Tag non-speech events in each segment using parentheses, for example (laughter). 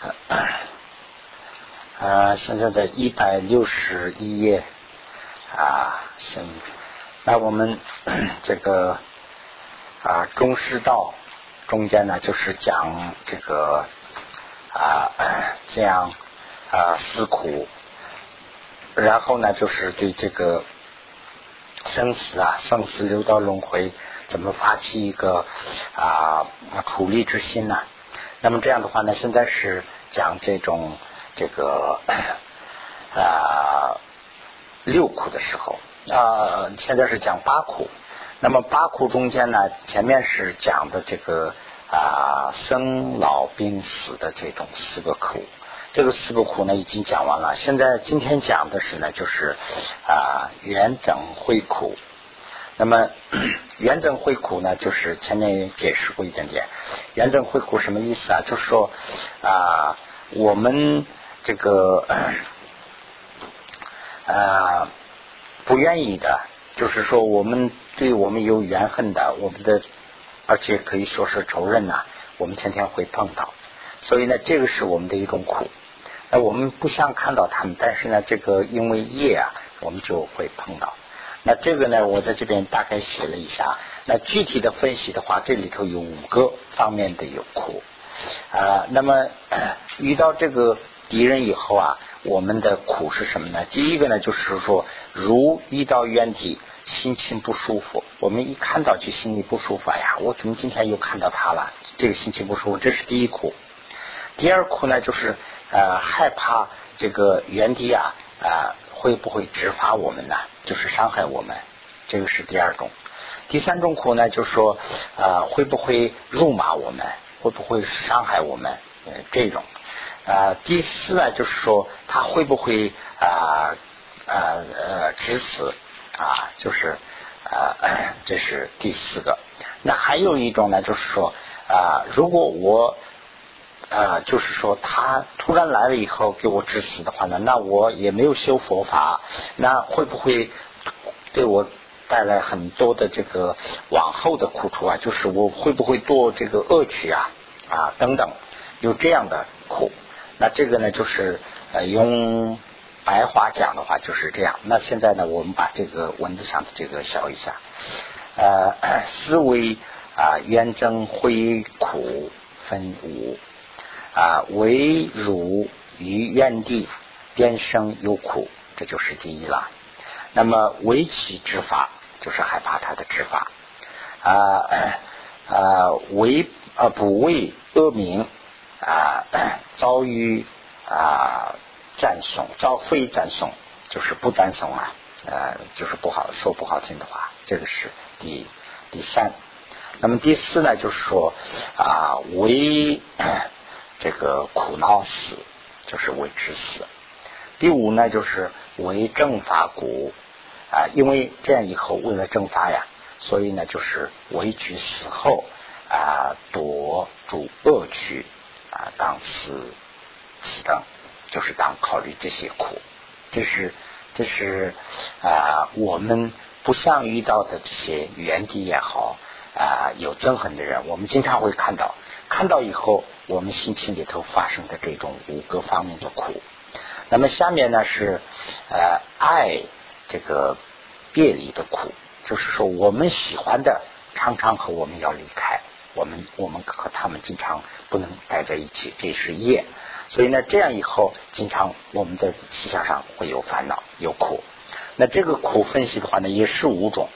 (clears throat) 啊，现在在一百六十一页。啊，行，那我们 (clears throat) 这个啊中师道中间呢，就是讲这个啊这样啊思苦，然后呢，就是对这个生死啊，生死六道轮回，怎么发起一个啊苦力之心呢？那么这样的话呢，现在是讲这种这个啊六苦的时候啊，现在是讲八苦。那么八苦中间呢，前面是讲的这个啊生老病死的这种四个苦，这个四个苦呢已经讲完了。现在今天讲的是呢，就是啊元整会苦。那么元整会苦呢，就是前面也解释过一点点。元整会苦什么意思啊？就是说啊，我们这个 (clears throat) 啊不愿意的，就是说我们对我们有怨恨的，我们的而且可以说是仇人呐，我们天天会碰到。所以呢，这个是我们的一种苦。那我们不想看到他们，但是呢，这个因为业啊，我们就会碰到。那这个呢，我在这边大概写了一下。那具体的分析的话，这里头有五个方面的有苦啊。那么 (clears throat) 遇到这个敌人以后啊，我们的苦是什么呢？第一个呢，就是说，如遇到冤敌，心情不舒服。我们一看到就心里不舒服。哎呀，我怎么今天又看到他了？这个心情不舒服，这是第一苦。第二苦呢，就是呃害怕这个冤敌啊啊。会不会执法我们呢？就是伤害我们，这个是第二种。第三种苦呢，就是说啊，会不会辱骂我们？会不会伤害我们？呃，这种啊。第四呢，就是说他会不会啊啊呃致死啊？就是啊，(coughs) 这是第四个。那还有一种呢，就是说啊，如果我。啊，就是说他突然来了以后给我致死的话呢，那我也没有修佛法，那会不会对我带来很多的这个往后的苦处啊？就是我会不会堕这个恶趣啊？啊，等等，有这样的苦。那这个呢，就是呃用白话讲的话就是这样。那现在呢，我们把这个文字上的这个消一下。呃，(coughs) 思维啊，冤憎会苦分五。啊，为汝于原地边生有苦，这就是第一了。那么为其执法，就是害怕他的执法。啊啊，为啊不为恶名啊，遭遇啊赞颂，遭非赞颂，就是不赞颂啊，呃，就是不好说不好听的话，这个是第第三。那么第四呢，就是说啊为。这个苦恼死就是为之死。第五呢，就是为正法故啊，因为这样以后为了正法呀，所以呢，就是为取死后啊，夺主恶趣啊，当死死等，就是当考虑这些苦。这是这是啊，我们不像遇到的这些原敌也好啊，有憎恨的人，我们经常会看到。看到以后，我们心情里头发生的这种五个方面的苦。那么下面呢是呃爱这个别离的苦，就是说我们喜欢的常常和我们要离开，我们我们和他们经常不能待在一起，这是业。所以呢，这样以后经常我们在思想上会有烦恼有苦。那这个苦分析的话呢，也是五种。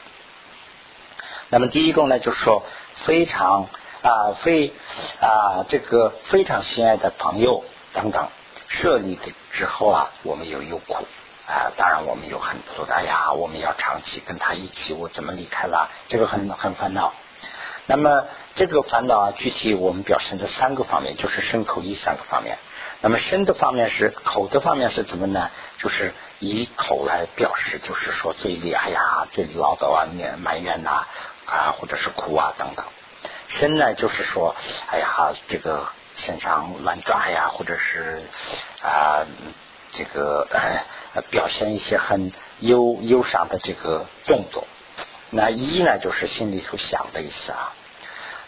那么第一种呢，就是说非常。啊，非啊，这个非常心爱的朋友等等，设立的之后啊，我们有有苦啊，当然我们有很多的呀，我们要长期跟他一起，我怎么离开了？这个很很烦恼。那么这个烦恼啊，具体我们表现在三个方面，就是身口意三个方面。那么身的方面是口的方面是怎么呢？就是以口来表示，就是说嘴里哎呀，嘴里唠叨啊、埋埋怨呐啊，或者是哭啊等等。身呢，就是说，哎呀，这个身上乱抓呀，或者是啊，这个表现一些很忧忧伤的这个动作。那一呢，就是心里头想的意思啊。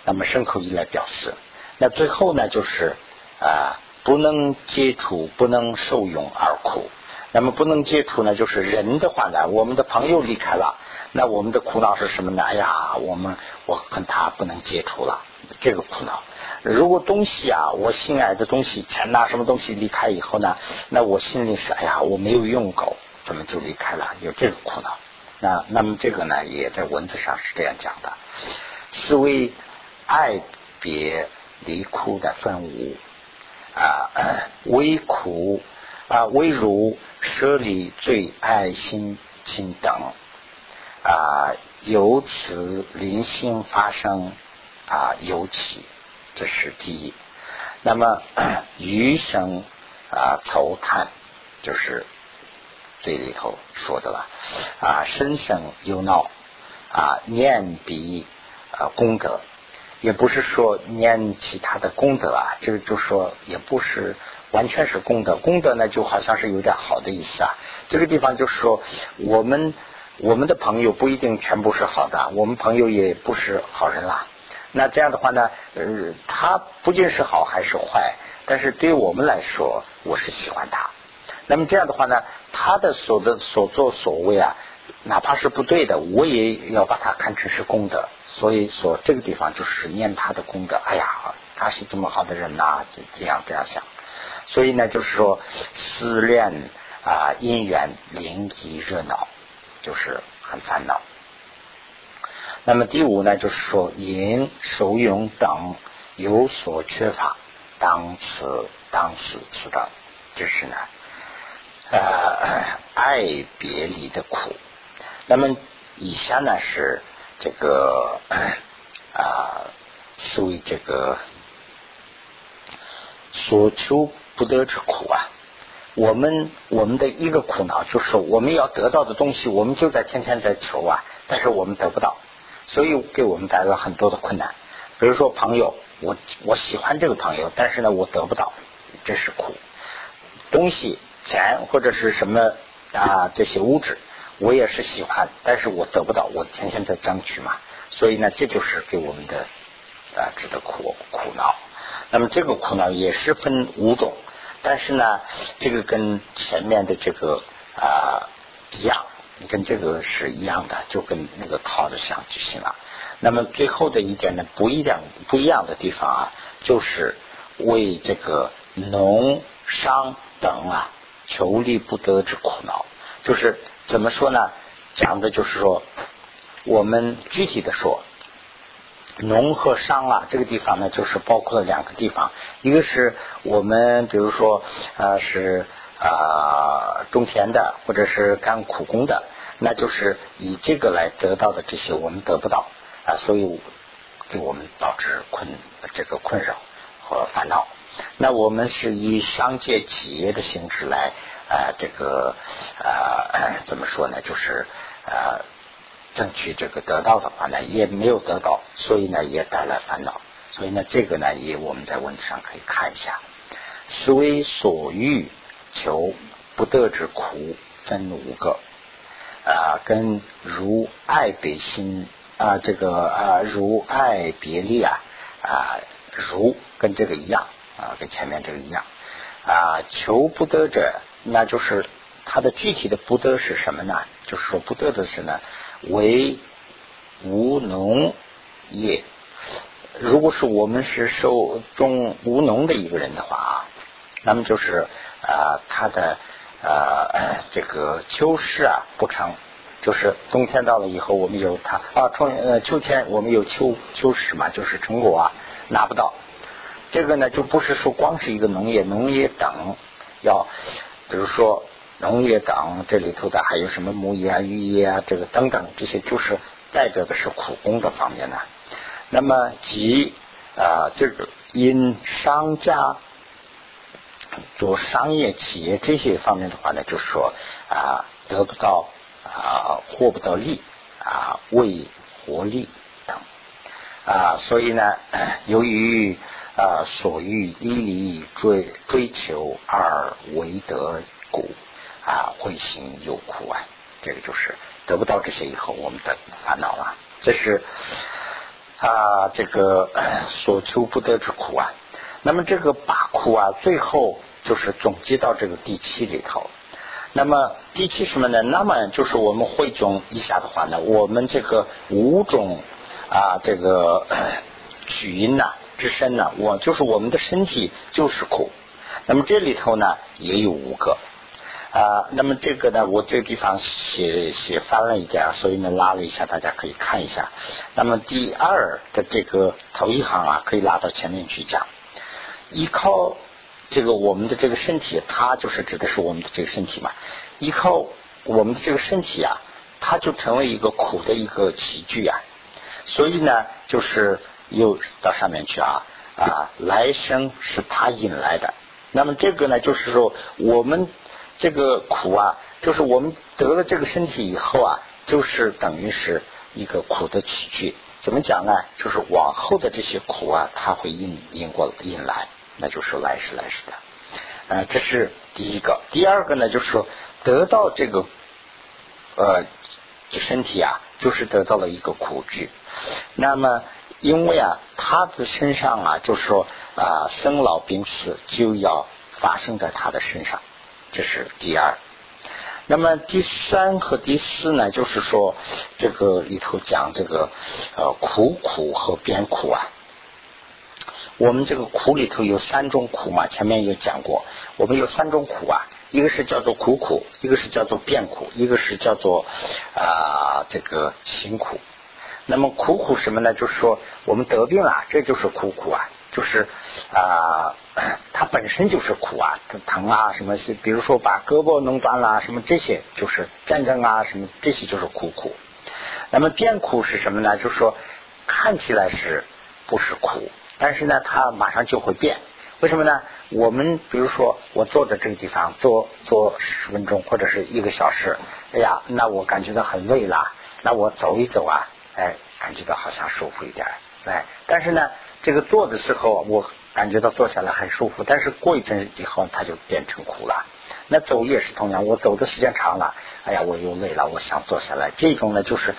那么牲口意来表示。那最后呢，就是啊不能接触，不能受用而苦。那么不能接触呢，就是人的话呢，我们的朋友离开了，那我们的苦恼是什么呢？哎呀，我们我跟他不能接触了，这个苦恼。如果东西啊，我心爱的东西，钱呐，什么东西离开以后呢，那我心里是哎呀，我没有用够，怎么就离开了？有这个苦恼。那那么这个呢，也在文字上是这样讲的，是为爱别离苦的分无啊，为苦啊，微如。舍离最爱心亲等啊，由此灵性发生啊，尤其这是第一。那么余生啊，愁叹就是这里头说的了啊，身生忧恼啊，念彼啊功德，也不是说念其他的功德啊，这个就说也不是。完全是功德，功德呢就好像是有点好的意思啊。这个地方就是说，我们我们的朋友不一定全部是好的，我们朋友也不是好人啦。那这样的话呢，呃，他不仅是好还是坏，但是对我们来说，我是喜欢他。那么这样的话呢，他的所的所作所为啊，哪怕是不对的，我也要把它看成是功德。所以说这个地方就是念他的功德。哎呀，他是这么好的人呐，这这样这样想。所以呢，就是说思念啊，因缘灵异热闹，就是很烦恼。那么第五呢，就是说淫、手勇等有所缺乏，当此当此此等，就是呢，呃，爱别离的苦。那么以下呢是这个啊，属于这个所求。不得之苦啊！我们我们的一个苦恼就是我们要得到的东西，我们就在天天在求啊，但是我们得不到，所以给我们带来很多的困难。比如说朋友，我我喜欢这个朋友，但是呢我得不到，这是苦。东西、钱或者是什么啊这些物质，我也是喜欢，但是我得不到，我天天在争取嘛，所以呢这就是给我们的啊值得苦苦恼。那么这个苦恼也是分五种。但是呢，这个跟前面的这个啊一样，跟这个是一样的，就跟那个套着想就行了。那么最后的一点呢，不一样不一样的地方啊，就是为这个农商等啊求利不得之苦恼。就是怎么说呢？讲的就是说，我们具体的说。农和商啊，这个地方呢，就是包括了两个地方，一个是我们比如说呃是啊种田的，或者是干苦工的，那就是以这个来得到的这些我们得不到啊，所以给我们导致困这个困扰和烦恼。那我们是以商界企业的形式来啊这个啊怎么说呢？就是啊。争取这个得到的话呢，也没有得到，所以呢也带来烦恼。所以呢，这个呢也我们在文字上可以看一下。思为所欲求不得之苦分五个啊，跟如爱别心啊，这个啊如爱别离啊啊如跟这个一样啊，跟前面这个一样啊。求不得者，那就是它的具体的不得是什么呢？就是说不得的是呢。为无农业，如果是我们是受种无农的一个人的话啊，那么就是啊他的呃这个秋实啊不成，就是冬天到了以后我们有他啊春呃秋天我们有秋秋实嘛，就是成果啊拿不到，这个呢就不是说光是一个农业，农业等要比如说。农业党这里头的还有什么牧业啊、渔业啊，这个等等，这些就是代表的是苦工的方面呢。那么即啊，这个因商家做商业企业这些方面的话呢，就是说啊，得不到啊，获不到利啊，为获利等啊，所以呢，(coughs) 由于啊所欲依离追追求而为得故。啊，会心有苦啊，这个就是得不到这些以后，我们的烦恼啊，这是啊，这个所求不得之苦啊。那么这个八苦啊，最后就是总结到这个第七里头。那么第七什么呢？那么就是我们汇总一下的话呢，我们这个五种啊，这个取因呐之身呢，我就是我们的身体就是苦。那么这里头呢也有五个啊。那么这个呢，我这个地方写写翻了一点，所以呢拉了一下，大家可以看一下。那么第二的这个头一行啊，可以拉到前面去讲，依靠。这个我们的这个身体，它就是指的是我们的这个身体嘛。依靠我们的这个身体啊，它就成为一个苦的一个器具啊。所以呢，就是又到上面去啊啊，来生是他引来的。那么这个呢，就是说我们这个苦啊，就是我们得了这个身体以后啊，就是等于是一个苦的器具。怎么讲呢？就是往后的这些苦啊，它会引引过引来。那就是来世来世的，呃，这是第一个。第二个呢，就是说得到这个呃身体啊，就是得到了一个苦具。那么因为啊，他的身上啊，就是说啊，生老病死就要发生在他的身上，这是第二。那么第三和第四呢，就是说这个里头讲这个呃苦苦和边苦啊。我们这个苦里头有三种苦嘛，前面有讲过。我们有三种苦啊，一个是叫做苦苦，一个是叫做变苦，一个是叫做啊这个辛苦。那么苦苦什么呢？就是说我们得病了，这就是苦苦啊，就是啊 (clears throat) 它本身就是苦啊，疼啊什么，比如说把胳膊弄断了什么这些，就是战争啊什么这些就是苦苦。那么变苦是什么呢？就是说看起来是不是苦？但是呢，它马上就会变，为什么呢？我们比如说，我坐在这个地方坐坐十分钟或者是一个小时，哎呀，那我感觉到很累了，那我走一走啊，哎，感觉到好像舒服一点，哎，但是呢，这个坐的时候我感觉到坐下来很舒服，但是过一阵以后它就变成苦了。那走也是同样，我走的时间长了，哎呀，我又累了，我想坐下来。这种呢，就是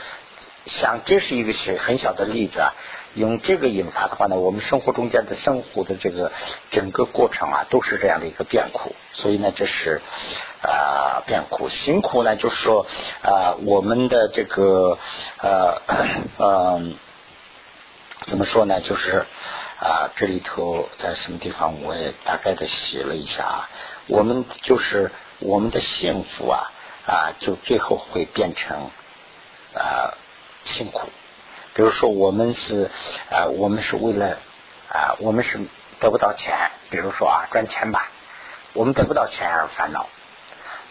想这是一个很小的例子啊。用这个引发的话呢，我们生活中间的生活的这个整个过程啊，都是这样的一个变苦。所以呢，这是啊变苦。辛苦呢，就是说啊，我们的这个呃嗯，怎么说呢？就是啊，这里头在什么地方我也大概的写了一下啊。我们就是我们的幸福啊啊，就最后会变成啊辛苦。比如说，我们是啊，我们是为了啊，我们是得不到钱。比如说啊，赚钱吧，我们得不到钱而烦恼。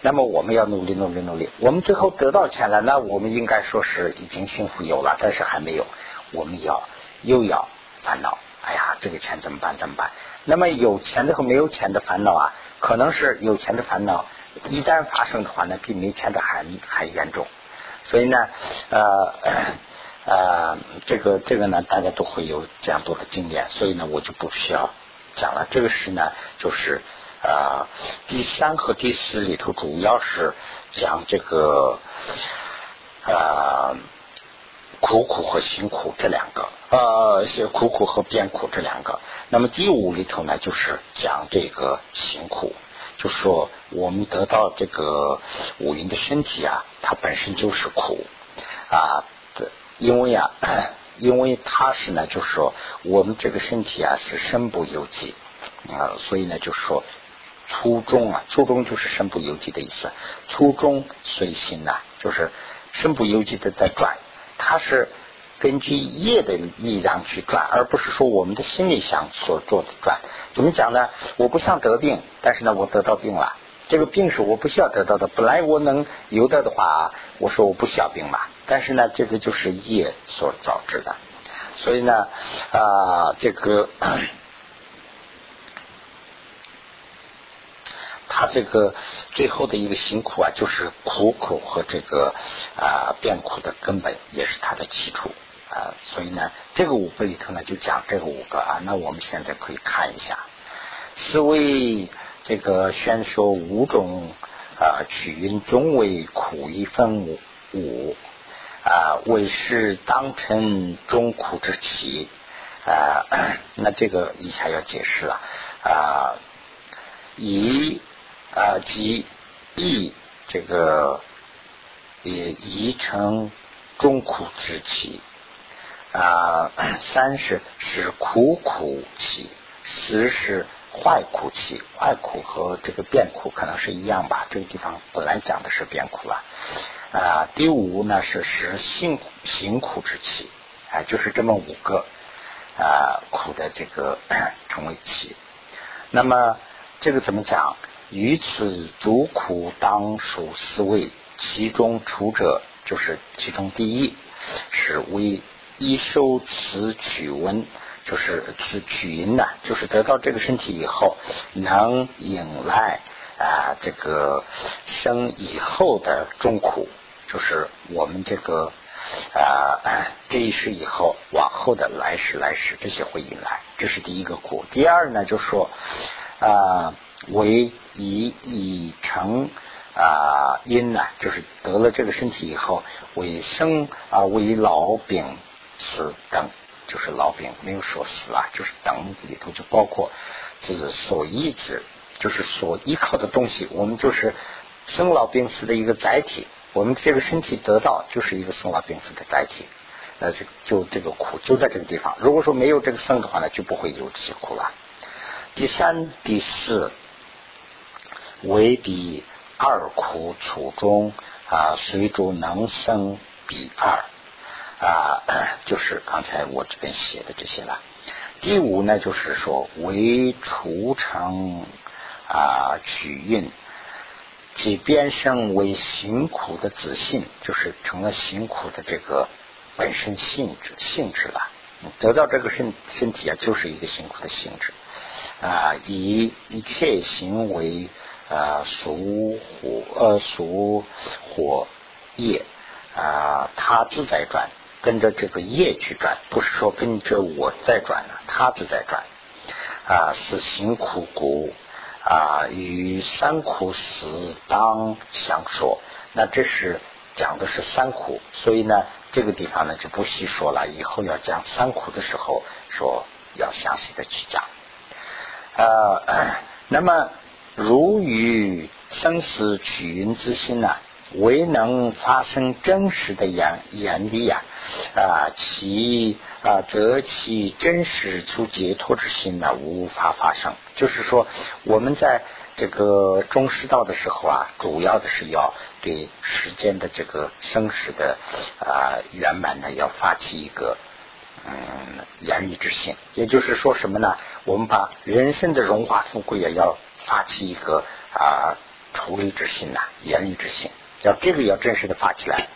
那么我们要努力，努力，努力。我们最后得到钱了，那我们应该说是已经幸福有了，但是还没有。我们要又要烦恼。哎呀，这个钱怎么办？怎么办？那么有钱的和没有钱的烦恼啊，可能是有钱的烦恼一旦发生的话，呢比没钱的还还严重。所以呢，呃。呃，这个这个呢，大家都会有这样多的经验，所以呢，我就不需要讲了。这个是呢，就是呃，第三和第四里头主要是讲这个呃苦苦和辛苦这两个，呃，苦苦和变苦这两个。那么第五里头呢，就是讲这个辛苦，就说我们得到这个五蕴的身体啊，它本身就是苦啊。因为啊，(clears throat) 因为它是呢，就是说我们这个身体啊是身不由己啊，所以呢就是说初衷啊，初衷就是身不由己的意思，初衷随心呐，就是身不由己的在转，它是根据业的力量去转，而不是说我们的心里想所做的转。怎么讲呢？我不想得病，但是呢我得到病了。这个病是我不需要得到的，本来我能有的的话，我说我不需要病嘛。但是呢，这个就是业所导致的，所以呢，啊，这个他这个最后的一个辛苦啊，就是苦苦和这个啊变苦的根本，也是它的基础啊。所以呢，这个五个里头呢，就讲这个五个啊。那我们现在可以看一下，思维。这个宣说五种啊取因中为苦一分五五啊为是当成中苦之起啊，那这个以下要解释了啊，以啊即易这个也宜成中苦之气啊，三是使苦苦气，四是坏苦气，坏苦和这个变苦可能是一样吧？这个地方本来讲的是变苦了啊。第五呢是使辛辛苦之气，啊，就是这么五个。啊，苦的这个成为气，那么这个怎么讲？于此足苦当属四味，其中除者就是其中第一是为一收此取温，就是此取阴呐，就是得到这个身体以后，能引来啊这个生以后的中苦，就是我们这个。啊，这一世以后，往后的来世、来世这些会引来，这是第一个苦。第二呢，就说啊，为以以成啊因呢，就是得了这个身体以后，为生啊，为老病死等，就是老病没有说死啊，就是等里头就包括是所依之，就是所依靠的东西，我们就是生老病死的一个载体。我们这个身体得到就是一个生老病死的载体，那这就这个苦就在这个地方。如果说没有这个生的话呢，就不会有这些苦了。第三、第四为彼二苦楚中啊，随着能生彼二啊，(clears throat) 就是刚才我这边写的这些了。第五呢，就是说为除成啊取运。即变生为辛苦的自信，就是成了辛苦的这个本身性质性质了。得到这个身身体啊，就是一个辛苦的性质啊。以一切行为啊属火呃属火业啊，他自在转，跟着这个业去转，不是说跟着我在转呢，他自在转啊，是辛苦故。啊，与三苦死当相说，那这是讲的是三苦，所以呢，这个地方呢就不细说了。以后要讲三苦的时候，说要详细的去讲。呃，(coughs) 那么如与生死取云之心呢？未能发生真实的眼眼力呀，啊，其啊，则其真实出解脱之心呢，无法发生。就是说，我们在这个中师道的时候啊，主要的是要对时间的这个生死的啊圆满呢，要发起一个嗯严厉之心。也就是说什么呢？我们把人生的荣华富贵也要发起一个啊处理之心呐，严厉之心。要这个要真实的发起来。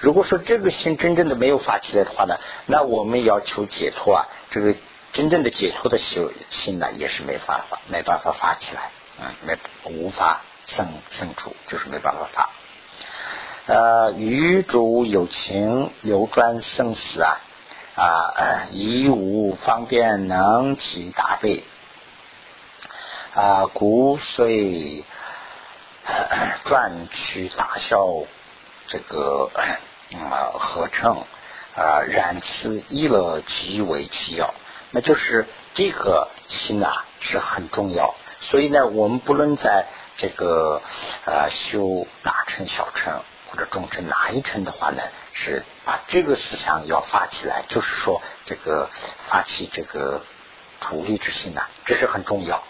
如果说这个心真正的没有发起来的话呢，那我们要求解脱啊，这个真正的解脱的心心呢，也是没办法，没办法发起来，嗯，没无法生生出，就是没办法发。呃，与主有情有专生死啊啊，以无方便能起大悲啊，骨髓。(coughs) 转取大小，这个啊合成啊，染此一乐极为其要。那就是这个心啊是很重要。所以呢，我们不论在这个呃修大乘、小乘或者中乘哪一乘的话呢，是把这个思想要发起来，就是说这个发起这个处理之心呐，这是很重要。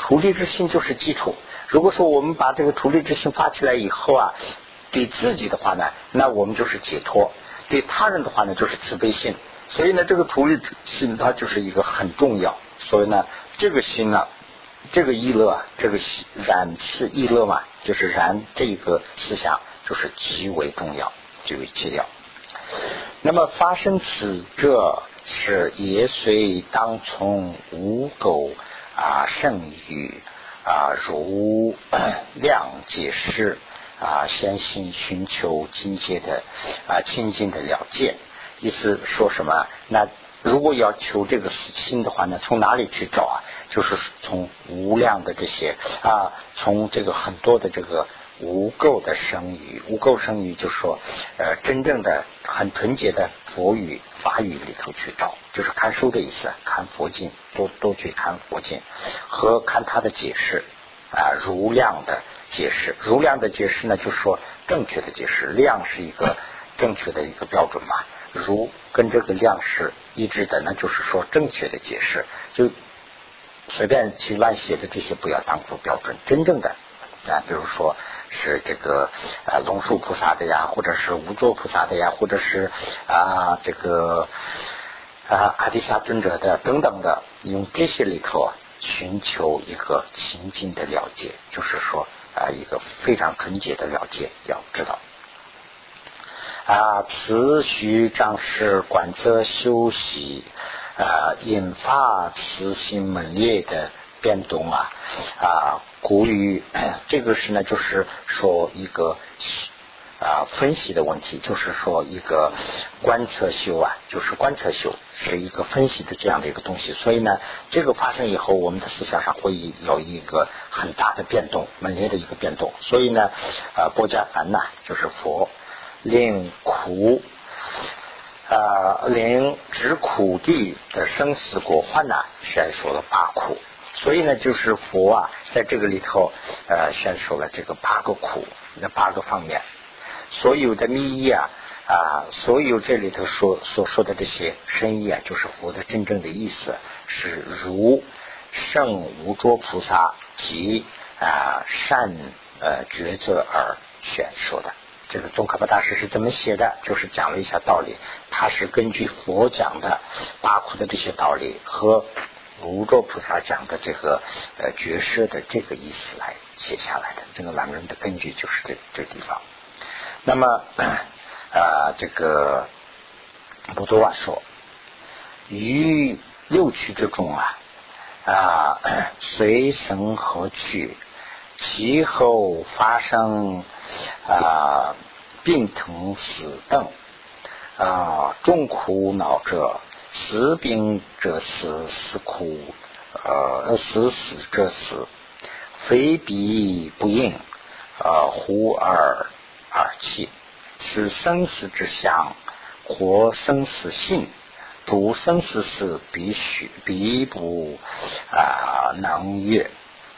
处理之心就是基础。如果说我们把这个处理之心发起来以后啊，对自己的话呢，那我们就是解脱；对他人的话呢，就是慈悲心。所以呢，这个处理心它就是一个很重要。所以呢，这个心呢，这个意乐，这个染是意乐嘛，就是燃这个思想，就是极为重要，极为切要。那么发生此这是也随当从无垢啊胜于。啊，如量解释啊，先行寻求境界的啊，清净的了解。意思说什么？那如果要求这个心的话呢，从哪里去找啊？就是从无量的这些啊，从这个很多的这个无垢的声语，无垢声语，就说呃，真正的很纯洁的佛语法语里头去找。就是看书的意思，看佛经，多多去看佛经和看他的解释啊，如量的解释，如量的解释呢，就是说正确的解释，量是一个正确的一个标准嘛，如跟这个量是一致的，那就是说正确的解释，就随便去乱写的这些不要当做标准，真正的啊，比如说。是这个啊龙树菩萨的呀，或者是无作菩萨的呀，或者是啊这个啊阿底峡尊者的等等的，用这些里头寻求一个情境的了解，就是说啊一个非常纯洁的了解，要知道啊慈虚仗势观则休息啊引发慈心猛烈的变动啊啊。古语，(clears throat) 这个是呢，就是说一个啊分析的问题，就是说一个观测修啊，就是观测修是一个分析的这样的一个东西。所以呢，这个发生以后，我们的思想上会有一个很大的变动，猛烈的一个变动。所以呢，啊，波伽凡呐，就是佛令苦啊，令知苦地的生死果患呐，先说了八苦。所以呢，就是佛啊，在这个里头，呃，选说了这个八个苦，那八个方面，所有的密意啊，啊，所有这里头说所说的这些深意啊，就是佛的真正的意思，是如圣无着菩萨及啊善呃抉择而选说的。这个宗喀巴大师是怎么写的？就是讲了一下道理，他是根据佛讲的八苦的这些道理和。无着菩萨讲的这个呃角色的这个意思来写下来的，这个男人的根据就是这这地方。那么 (clears throat) 啊，这个不多说，于六趣之中啊啊，随生何去，其后发生啊病疼死等啊众苦恼者。死病者死，死苦呃死死者死，非彼不应，呃忽而而气，是生死之相，活生死性，读生死事必须必不啊能越。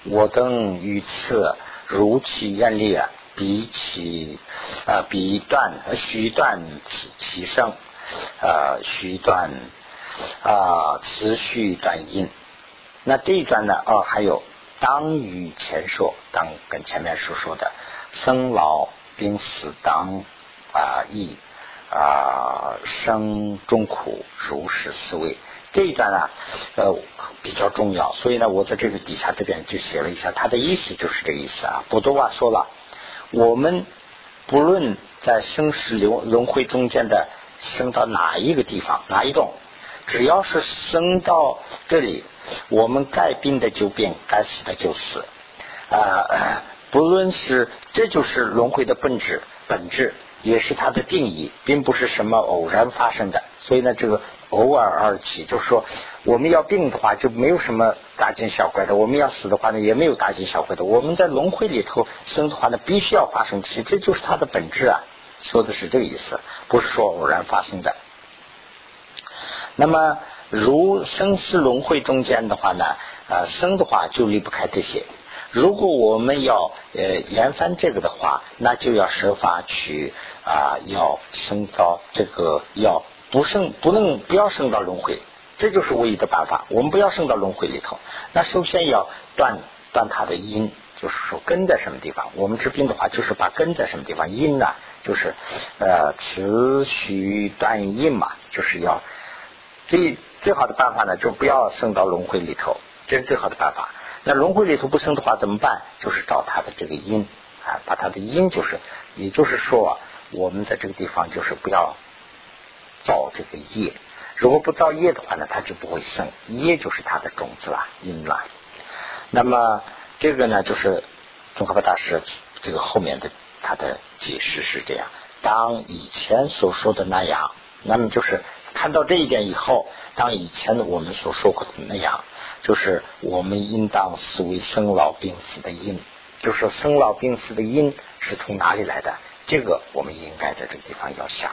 我等于此如其愿力，彼其啊彼断须断此其生啊须断。啊，持续短音。那这一段呢？哦，还有当与前说，当跟前面所说的生老病死当啊易啊生中苦如是思维这一段呢，呃比较重要。所以呢，我在这个底下这边就写了一下，它的意思就是这个意思啊。波多瓦说了，我们不论在生死轮轮回中间的生到哪一个地方，哪一种。只要是生到这里，我们该病的就病，该死的就死啊！不论是，这就是轮回的本质，本质也是它的定义，并不是什么偶然发生的。所以呢，这个偶尔而起，就是说，我们要病的话，就没有什么大惊小怪的；我们要死的话呢，也没有大惊小怪的。我们在轮回里头生的话呢，必须要发生，其实这就是它的本质啊！说的是这个意思，不是说偶然发生的。那么，如生死轮回中间的话呢，呃，生的话就离不开这些。如果我们要呃研翻这个的话，那就要设法去啊，要升到这个要不升不能不要升到轮回，这就是唯一的办法。我们不要升到轮回里头。那首先要断断它的因，就是说根在什么地方。我们治病的话，就是把根在什么地方。因呢，就是呃持续断因嘛，就是要。最最好的办法呢，就不要升到轮回里头，这是最好的办法。那轮回里头不生的话怎么办？就是找它的这个因啊，把它的因就是，也就是说，我们在这个地方就是不要造这个业。如果不造业的话呢，它就不会生。业就是它的种子啦，因啦。那么这个呢，就是宗喀巴大师这个后面的他的解释是这样：当以前所说的那样，那么就是。看到这一点以后，当以前我们所说过的那样，就是我们应当思维生老病死的因，就是生老病死的因是从哪里来的？这个我们应该在这个地方要想。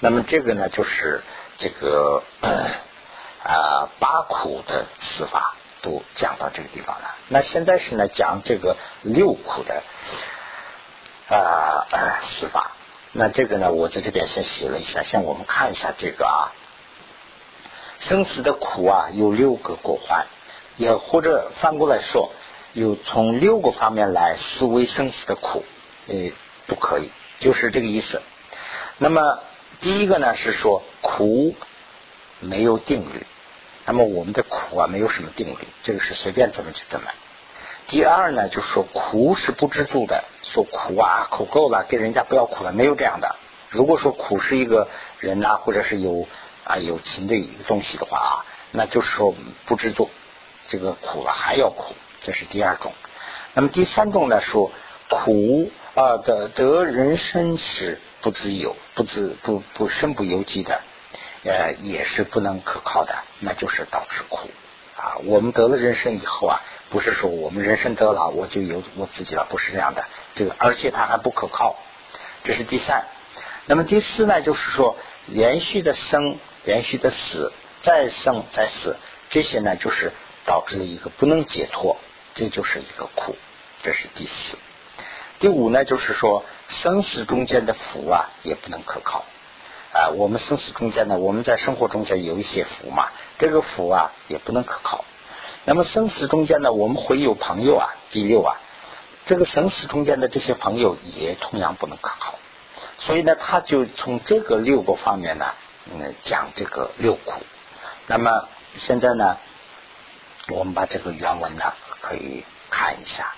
那么这个呢，就是这个啊八苦的死法都讲到这个地方了。那现在是呢讲这个六苦的啊死法。那这个呢，我在这边先写了一下，先我们看一下这个啊。生死的苦啊，有六个果环，也或者反过来说，有从六个方面来思维生死的苦，诶，都可以，就是这个意思。那么第一个呢是说苦没有定律，那么我们的苦啊没有什么定律，这个是随便怎么就怎么。第二呢就是说苦是不知足的，说苦啊苦够了，给人家不要苦了，没有这样的。如果说苦是一个人呐，或者是有。啊，有情的一个东西的话啊，那就是说不知足，这个苦了还要苦，这是第二种。那么第三种呢，说苦啊得得人生时不自由、不自不不身不由己的，呃，也是不能可靠的，那就是导致苦啊。我们得了人生以后啊，不是说我们人生得了我就有我自己了，不是这样的。这个而且它还不可靠，这是第三。那么第四呢，就是说连续的生。连续的死，再生再死，这些呢就是导致了一个不能解脱，这就是一个苦，这是第四。第五呢，就是说生死中间的福啊也不能可靠啊。我们生死中间呢，我们在生活中间有一些福嘛，这个福啊也不能可靠。那么生死中间呢，我们会有朋友啊，第六啊，这个生死中间的这些朋友也同样不能可靠。所以呢，他就从这个六个方面呢。嗯，讲这个六苦。那么现在呢，我们把这个原文呢可以看一下。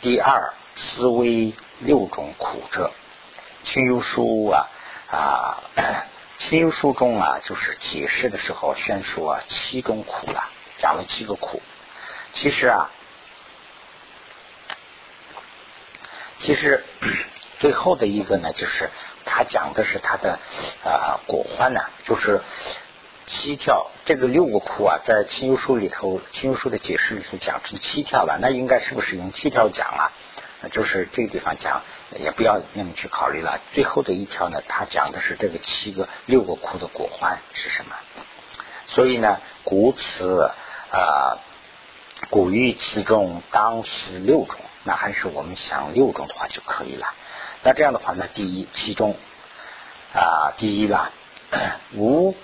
第二，思维六种苦者，清幽书啊啊，清幽书中啊，就是解释的时候宣说七种苦了，讲了七个苦。其实啊，其实最后的一个呢，就是。他讲的是他的啊果欢呢，就是七条这个六个窟啊，在清幽书里头，清幽书的解释里头讲成七条了，那应该是不是用七条讲啊？就是这个地方讲，也不要那么去考虑了。最后的一条呢，他讲的是这个七个六个窟的果欢是什么？所以呢，古此啊古语其中当思六种，那还是我们想六种的话就可以了。那这样的话呢，第一，其中啊，第一啦，(coughs) 无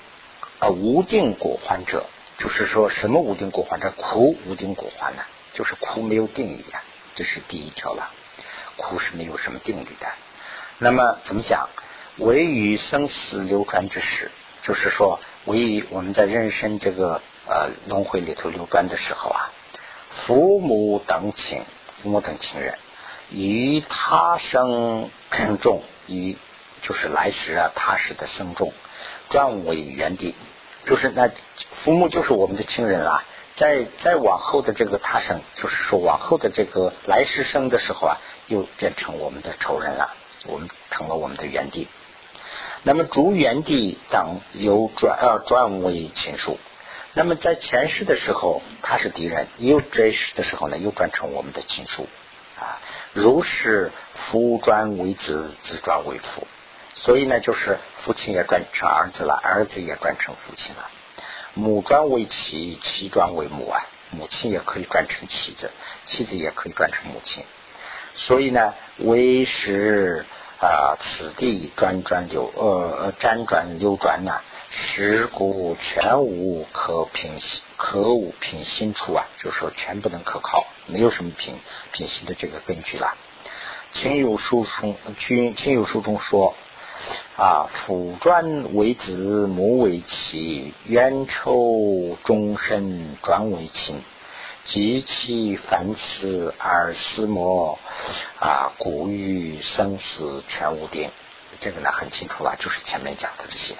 啊无定果患者，就是说什么无定果患者？苦无定果患呢？就是苦没有定义啊，这是第一条了。苦是没有什么定律的。那么怎么讲？唯于生死流转之时，就是说，唯于我们在人生这个呃轮回里头流转的时候啊，父母等亲，父母等亲人。以他生众，以就是来时啊，他时的生众转为原地，就是那父母就是我们的亲人啊。再再往后的这个他生，就是说往后的这个来世生的时候啊，又变成我们的仇人了，我们成了我们的原地。那么逐原地等又转呃转为亲属。那么在前世的时候他是敌人，又这世的时候呢，又转成我们的亲属啊。如是夫转为子，子转为父，所以呢，就是父亲也转成儿子了，儿子也转成父亲了。母转为妻，妻转为母啊，母亲也可以转成妻子，妻子也可以转成母亲。所以呢，为时啊，此地转转流呃辗转流转呐。十故全无可平可无平心处啊，就是说全不能可靠，没有什么平平心的这个根据了。亲友书中，亲亲友书中说啊，父专为子，母为妻，冤仇终身转为亲，及其凡此而思莫啊，故欲生死全无定。这个呢很清楚了，就是前面讲的这些。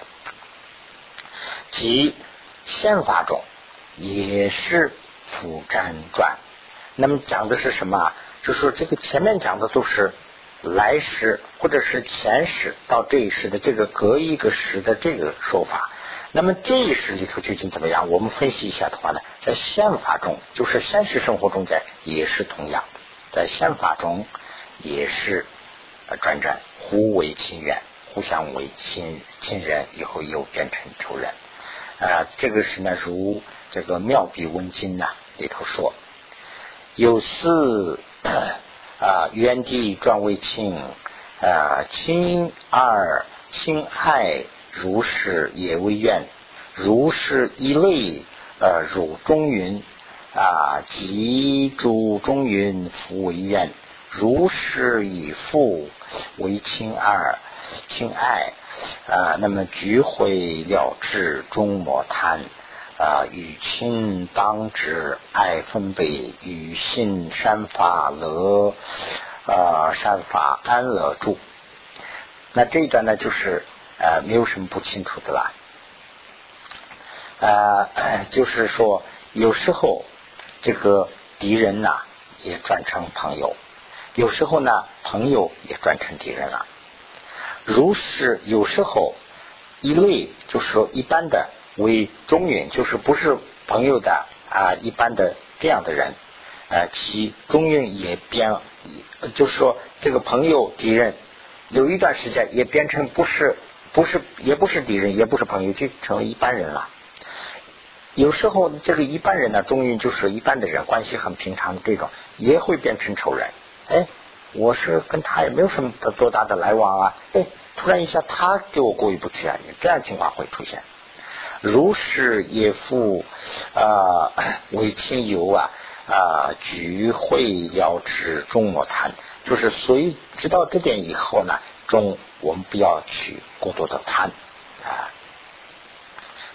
即宪法中也是辅战转，那么讲的是什么？就是说这个前面讲的都是来时或者是前时到这一时的这个隔一个时的这个说法。那么这一时里头究竟怎么样？我们分析一下的话呢，在宪法中，就是现实生活中间也是同样，在宪法中也是转转互为亲缘，互相为亲亲人，以后又变成仇人。啊，这个是呢，如这个妙笔文经呐里头说，有四啊，原地转为庆啊，亲二亲爱如是也为愿，如是一类呃，如中云啊，即诸中云复为愿，如是以复为亲二亲爱。啊，那么聚会了知终莫贪啊，与亲当知爱分别，与信善法乐啊，善法安乐住。那这一段呢，就是呃，没有什么不清楚的啦。啊，就是说，有时候这个敌人呐，也转成朋友；有时候呢，朋友也转成敌人了。如是有时候一类就是说一般的为中原，就是不是朋友的啊，一般的这样的人啊，其中原也变，就是说这个朋友敌人有一段时间也变成不是不是也不是敌人也不是朋友，就成为一般人了。有时候这个一般人呢，中原就是一般的人，关系很平常的这种，也会变成仇人。哎。我是跟他也没有什么多大的来往啊，哎，突然一下他给我过意不去啊，这样情况会出现。如是也复啊为亲友啊啊聚会了之终莫贪，就是所以知道这点以后呢，中我们不要去过多的贪啊。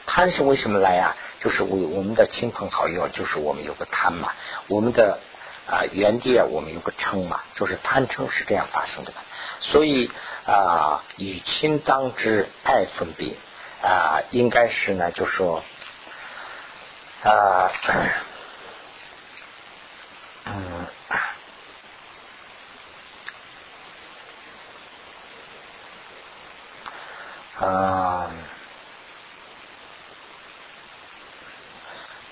贪是为什么来呀？就是为我们的亲朋好友，就是我们有个贪嘛，我们的。啊，原地啊，我们有个称嘛，就是贪称是这样发生的。所以啊，与亲当之爱分别啊，应该是呢，就说啊，嗯啊，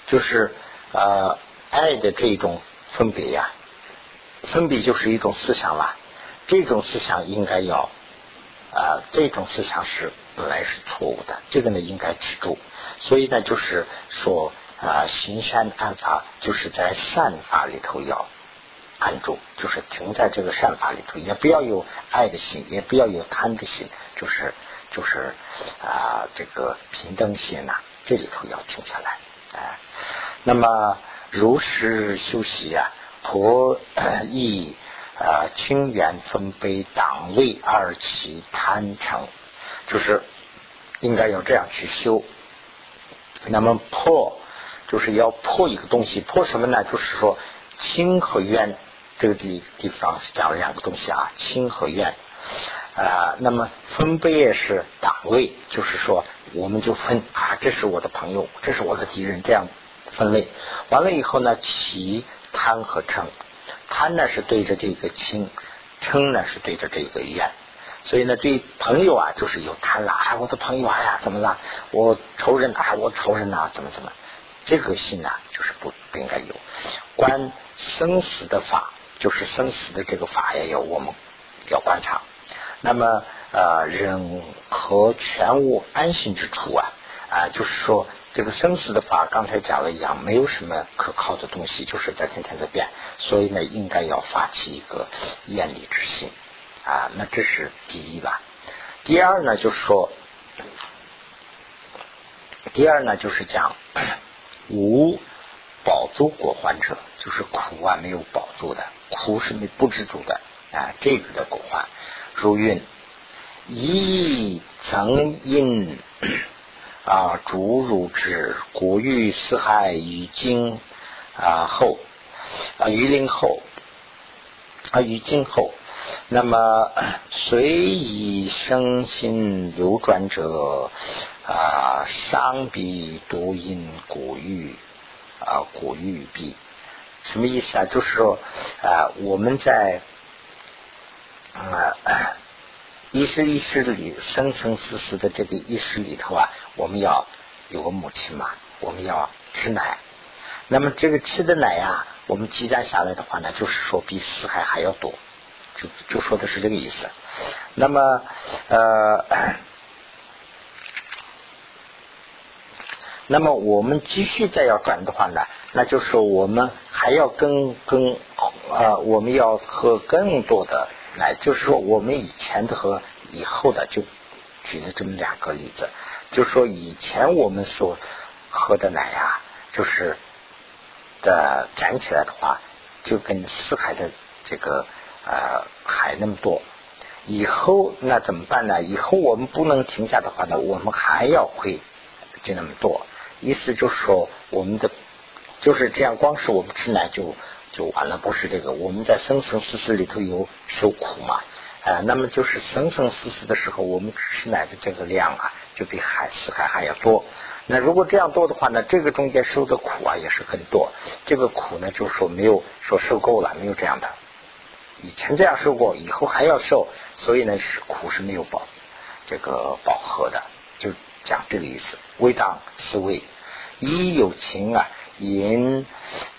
就是啊，爱的这种。分别呀，分别就是一种思想了。这种思想应该要啊，这种思想是本来是错误的，这个呢应该止住。所以呢，就是说啊，行善安法，就是在善法里头要安住，就是停在这个善法里头，也不要有爱的心，也不要有贪的心，就是就是啊，这个平等心呐，这里头要停下来。哎，那么。如实修习啊，婆亦啊清源分悲党位二起贪成，就是应该要这样去修。那么破就是要破一个东西，破什么呢？就是说清和怨这个地地方讲了两个东西啊，清和怨啊。那么分悲也是党位，就是说我们就分啊，这是我的朋友，这是我的敌人，这样。分类完了以后呢，起贪和嗔，贪呢是对着这个亲，嗔呢是对着这个怨，所以呢，对朋友啊就是有贪了，啊，我的朋友哎呀怎么了？我仇人啊，我仇人呐，怎么怎么？这个心呢就是不不应该有。观生死的法，就是生死的这个法也要我们要观察。那么呃，人和全无安心之处啊啊，就是说。这个生死的法，刚才讲了一样，没有什么可靠的东西，就是在天天在变，所以呢，应该要发起一个厌离之心啊。那这是第一吧。第二呢，就是说，第二呢，就是讲无保住果患者，就是苦啊没有保住的，苦是没不知足的啊。这个的果患，如云一曾因。啊，主汝之古欲四海于今啊后啊于灵后啊于今后，那么随以生心流转者啊，伤彼多因古欲啊古欲彼，什么意思啊？就是说啊，我们在啊。一生一世里生生死死的这个一世里头啊，我们要有个母亲嘛，我们要吃奶。那么这个吃的奶呀，我们积攒下来的话呢，就是说比死海还要多，就就说的是这个意思。那么呃 (coughs) 那么我们继续再要转的话呢，那就是我们还要跟跟啊，我们要喝更多的奶，就是说我们以前的和以后的，就举了这么两个例子，就是说以前我们所喝的奶呀，就是的攒起来的话，就跟四海的这个呃海那么多。以后那怎么办呢？以后我们不能停下的话呢，我们还要会就那么多。意思就是说，我们的就是这样，光是我们吃奶就就完了，不是这个。我们在生生死死里头有受苦嘛，啊，那么就是生生死死的时候，我们吃奶的这个量啊，就比海死海还要多。那如果这样多的话呢，这个中间受的苦啊也是很多。这个苦呢，就是说没有说受够了，没有这样的。以前这样受过，以后还要受，所以呢是苦是没有饱，这个饱和的，就讲这个意思。微当思维，一有情啊，因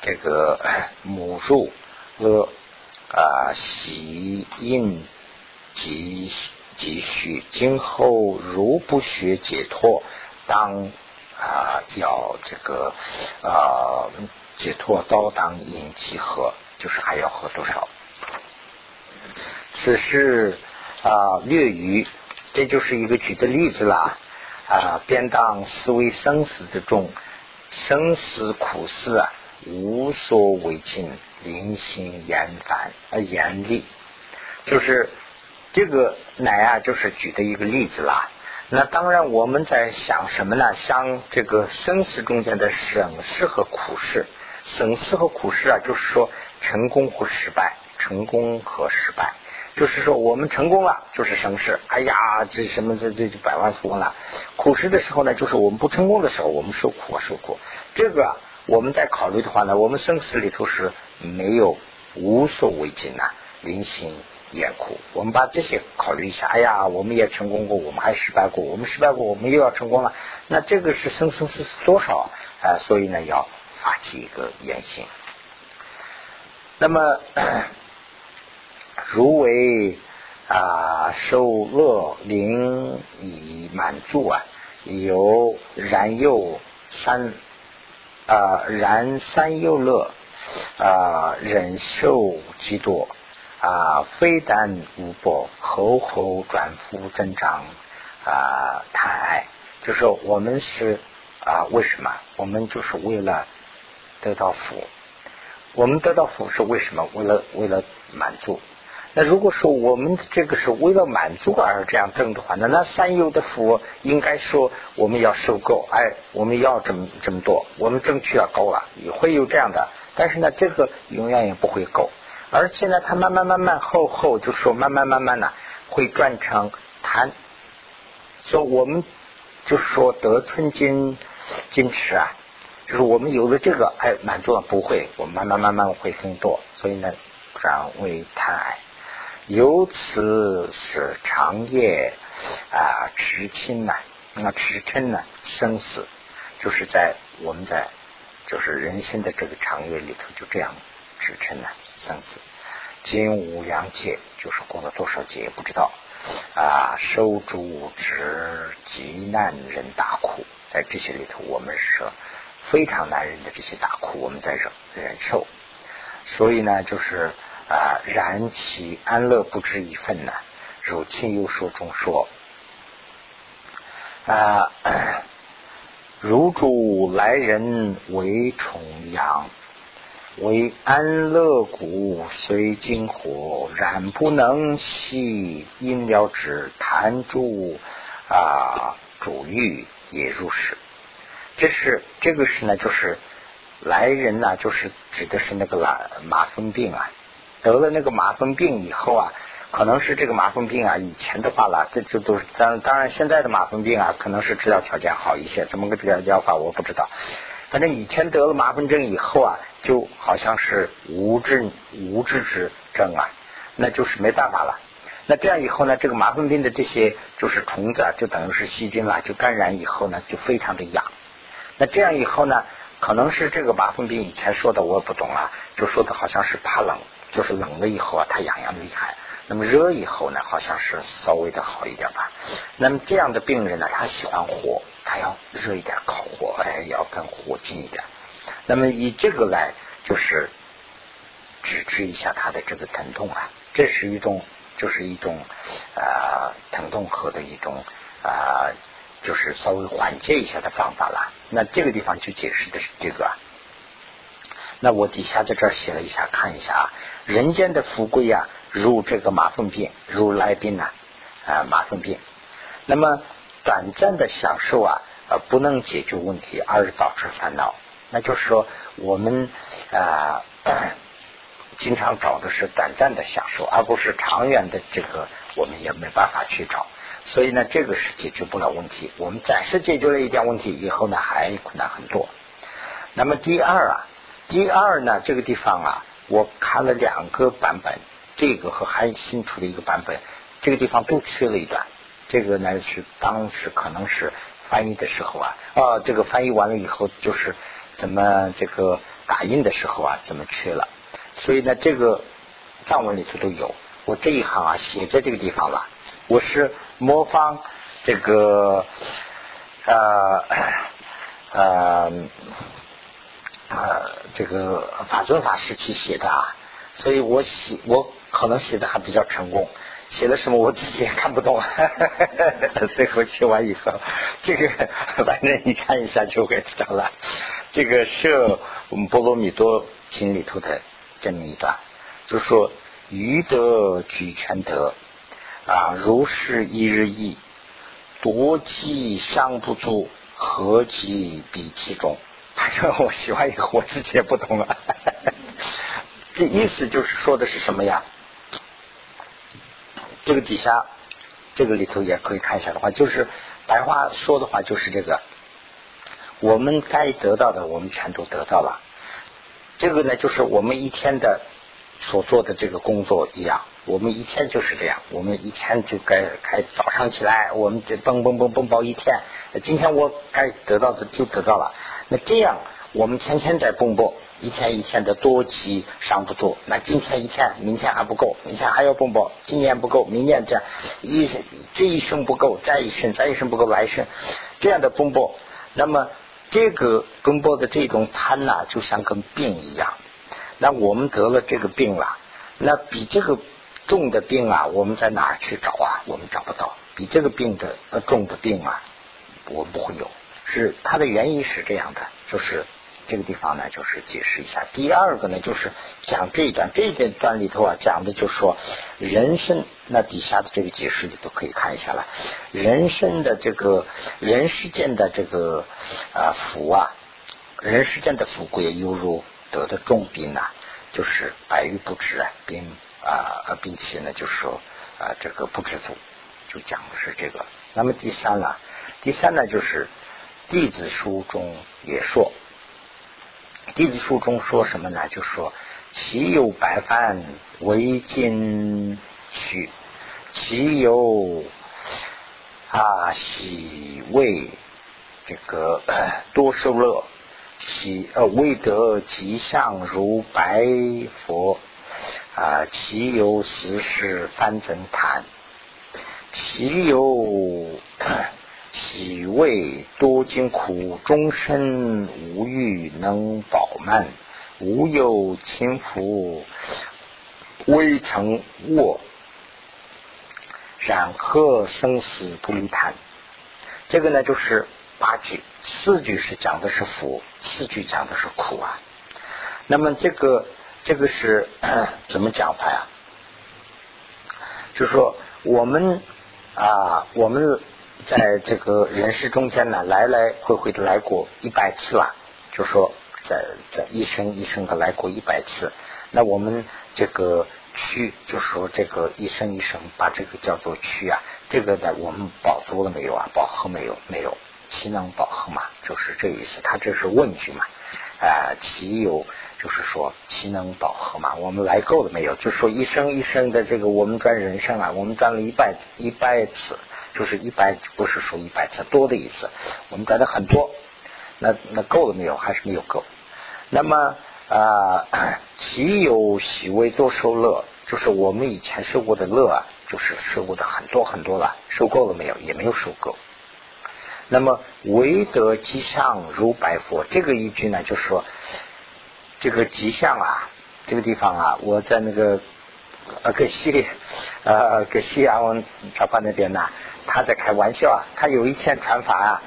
这个母入阿啊喜应急急需，今后如不学解脱，当啊要这个啊解脱，刀当引其喝？就是还要喝多少？此事啊略于，这就是一个举的例子啦啊！便当思维生死之中，生死苦事啊，无所为尽，临心严烦啊严厉，就是这个乃啊，就是举的一个例子啦。那当然我们在想什么呢？想这个生死中间的省事和苦事，省事和苦事啊，就是说成功或失败，成功和失败。就是说，我们成功了，就是生事。哎呀，这什么这这百万富翁了。苦事的时候呢，就是我们不成功的时候，我们受苦受苦。这个我们在考虑的话呢，我们生死里头是没有无所谓尽呐，临行严苦。我们把这些考虑一下。哎呀，我们也成功过，我们还失败过，我们失败过，我们又要成功了。那这个是生生死死多少啊？所以呢，要发起一个言行。那么。如为啊受乐灵以满足啊，有然又三啊然三又乐啊忍受极多啊非但无薄，喉喉转复增长啊贪爱，就是我们是啊为什么？我们就是为了得到福，我们得到福是为什么？为了为了满足。那如果说我们这个是为了满足而这样挣的话，那那三有的福应该说我们要受够，哎，我们要这么这么多，我们争取要够了，也会有这样的。但是呢，这个永远也不会够，而且呢，它慢慢慢慢后后就说慢慢慢慢呢会转成贪，所以我们就是说得寸金金尺啊，就是我们有了这个，哎，满足了不会，我们慢慢慢慢会更多，所以呢转为贪爱。由此使长夜啊持亲呐，那持嗔呢生死，就是在我们在就是人生的这个长夜里头，就这样持嗔呢生死。今五阳界就是过了多少劫也不知道啊，受诸之极难忍大苦，在这些里头，我们是非常难忍的这些大苦，我们在忍忍受。所以呢，就是。啊，然其安乐不止一份呢。如亲友说中说，啊，如主来人为重阳，为安乐谷虽金火，然不能息因了之弹珠啊，主欲也入室。这是这个是呢，就是来人呢，就是指的是那个马马蜂病啊。得了那个麻风病以后啊，可能是这个麻风病啊，以前的话了，这这都是当当然现在的麻风病啊，可能是治疗条件好一些，怎么个治疗疗法我不知道。反正以前得了麻风症以后啊，就好像是无治无治之症啊，那就是没办法了。那这样以后呢，这个麻风病的这些就是虫子啊，就等于是细菌了，就感染以后呢，就非常的痒。那这样以后呢，可能是这个麻风病以前说的我也不懂啊，就说的好像是怕冷。就是冷了以后啊，它痒痒的厉害。那么热以后呢，好像是稍微的好一点吧。那么这样的病人呢，他喜欢火，他要热一点烤火，哎，要跟火近一点。那么以这个来就是止止一下他的这个疼痛啊，这是一种就是一种啊疼痛和的一种啊就是稍微缓解一下的方法了。那这个地方就解释的是这个。那我底下在这儿写了一下，看一下啊，人间的富贵啊，如这个马粪病，如来病呐，啊马粪病。那么短暂的享受啊，呃不能解决问题，而是导致烦恼。那就是说，我们啊 (coughs) 经常找的是短暂的享受，而不是长远的这个，我们也没办法去找。所以呢，这个是解决不了问题。我们暂时解决了一点问题，以后呢还困难很多。那么第二啊。第二呢，这个地方啊，我看了两个版本，这个和还新出的一个版本，这个地方都缺了一段。这个呢是当时可能是翻译的时候啊，啊，这个翻译完了以后就是怎么这个打印的时候啊，怎么缺了？所以呢，这个藏文里头都有。我这一行啊写在这个地方了。我是模仿这个呃呃。啊，这个法尊法时期写的啊，所以我写我可能写的还比较成功，写了什么我自己也看不懂，(laughs) 最后写完以后，这个反正你看一下就会知道了。这个是我们波罗蜜多经里头的这么一段，就是说余德举全德啊，如是一日益，多积伤不足，何及比其中？反正我喜欢以后，我自己也不懂了。这意思就是说的是什么呀？这个底下，这个里头也可以看一下的话，就是白话说的话就是这个：我们该得到的，我们全都得到了。这个呢，就是我们一天的所做的这个工作一样。我们一天就是这样，我们一天就该开早上起来，我们这蹦蹦蹦蹦蹦一天。今天我该得到的就得到了。那这样，我们天天在蹦蹦，一天一天的多积伤不足。那今天一天，明天还不够，明天还要蹦蹦，今年不够，明年这样一这一生不够，再一生，再一生不够，来生这样的蹦蹦。那么这个奔波的这种贪呐，就像跟病一样。那我们得了这个病了，那比这个。重的病啊，我们在哪儿去找啊？我们找不到比这个病的呃重的病啊，我们不会有。是它的原因是这样的，就是这个地方呢，就是解释一下。第二个呢，就是讲这一段，这一段里头啊，讲的就是说人生那底下的这个解释你都可以看一下了。人生的这个人世间的这个啊福啊，人世间的富贵犹如得的重病呐，就是百欲不止啊，并。啊，并且呢，就是说啊，这个不知足，就讲的是这个。那么第三呢，第三呢，就是《弟子书》中也说，《弟子书》中说什么呢？就说其有白饭为金取，其有啊喜为这个多受乐，喜呃未得吉祥如白佛。啊，其有时是翻成谈，其有喜味多经苦，终身无欲能饱满，无有轻浮微成卧，然何生死不离谈？这个呢，就是八句，四句是讲的是福，四句讲的是苦啊。那么这个。这个是 (clears throat) 怎么讲法呀？就说，我们啊，我们在这个人世中间呢，来来回回的来过一百次了。就说，在在一生一生的来过一百次。那我们这个区，就是说这个一生一生，把这个叫做区啊。这个呢，我们饱足了没有啊？饱和没有？没有，岂能饱和嘛？就是这意思。他这是问句嘛？啊，岂有？就是说，其能饱和嘛？我们来够了没有？就说一生一生的这个，我们转人生啊，我们转了一百一百次，就是一百，不是说一百次多的意思。我们转的很多，那那够了没有？还是没有够。那么啊，其有喜为多受乐，就是我们以前受过的乐啊，就是受过的很多很多了，受够了没有？也没有受够。那么唯得吉祥如白佛，这个一句呢，就是说这个吉祥啊，这个地方啊，我在那个呃格西呃格西阿文茶巴那边呢，他在开玩笑啊，他有一天传法啊，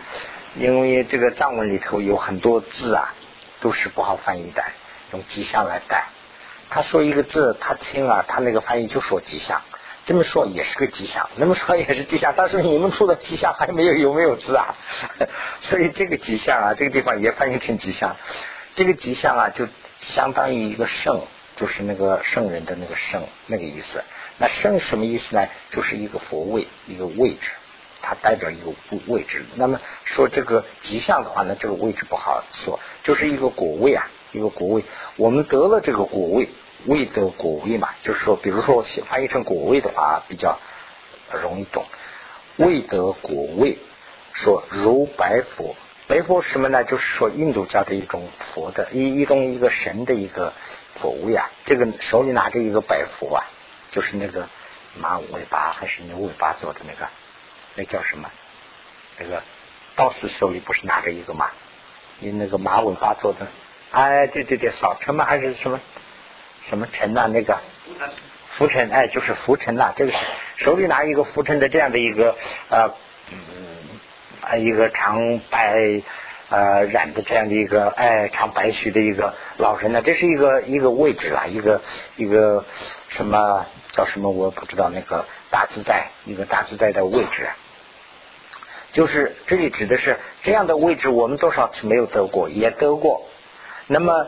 因为这个藏文里头有很多字啊，都是不好翻译的，用吉祥来代。他说一个字，他听啊，他那个翻译就说吉祥，这么说也是个吉祥，那么说也是吉祥。但是你们说的吉祥还没有有没有字啊？(laughs) 所以这个吉祥啊，这个地方也翻译成吉祥。这个吉祥啊，就相当于一个圣，就是那个圣人的那个圣那个意思。那圣什么意思呢？就是一个佛位，一个位置，它代表一个位置。那么说这个吉祥的话呢，这个位置不好说，就是一个果位啊。一个果位，我们得了这个果位，未得果位嘛，就是说，比如说翻译成果位的话，比较容易懂。未得果位，说如白佛，白佛什么呢？就是说印度教的一种佛的一一种一个神的一个佛位啊。这个手里拿着一个白佛啊，就是那个马尾巴还是牛尾巴做的那个，那叫什么？那个道士手里不是拿着一个吗？你那个马尾巴做的。哎，对对对，扫尘吗？还是什么什么尘呐？那个浮尘，哎，就是浮尘呐。这个手里拿一个浮尘的这样的一个呃嗯，啊一个长白呃染的这样的一个哎长白须的一个老人呢，这是一个一个位置啦，一个一个什么叫什么我不知道，那个大自在一个大自在的位置，就是这里指的是这样的位置，我们多少次没有得过，也得过。那么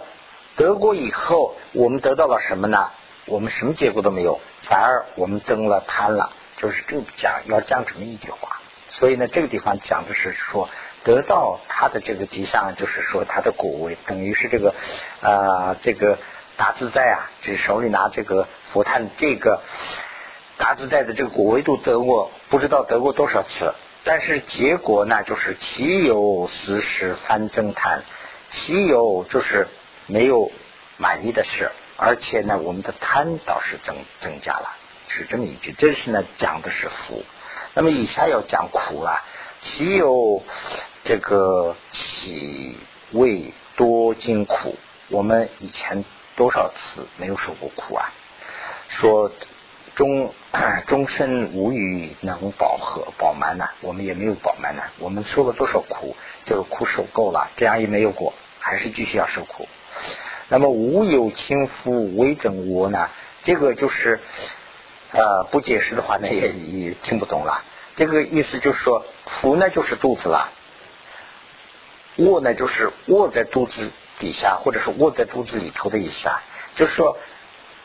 得过以后，我们得到了什么呢？我们什么结果都没有，反而我们增了贪了。就是这讲要讲这么一句话。所以呢，这个地方讲的是说，得到他的这个吉祥，就是说他的果位，等于是这个啊，这个大自在啊，就手里拿这个佛炭，这个大自在的这个果位都得过，不知道得过多少次。但是结果呢，就是岂有死时翻增贪。其有就是没有满意的事，而且呢，我们的贪倒是增增加了，是这么一句。这是呢讲的是福，那么以下要讲苦了。其有这个喜味多经苦，我们以前多少次没有受过苦啊？说终 (coughs) 终身无余能饱和饱满呢？我们也没有饱满呢。我们受了多少苦？这个苦受够了，这样也没有过。还是继续要受苦。那么无有亲夫为整我呢？这个就是呃不解释的话呢也也听不懂了。这个意思就是说，福呢就是肚子了，卧呢就是卧在肚子底下，或者是卧在肚子里头的意思啊。就是说，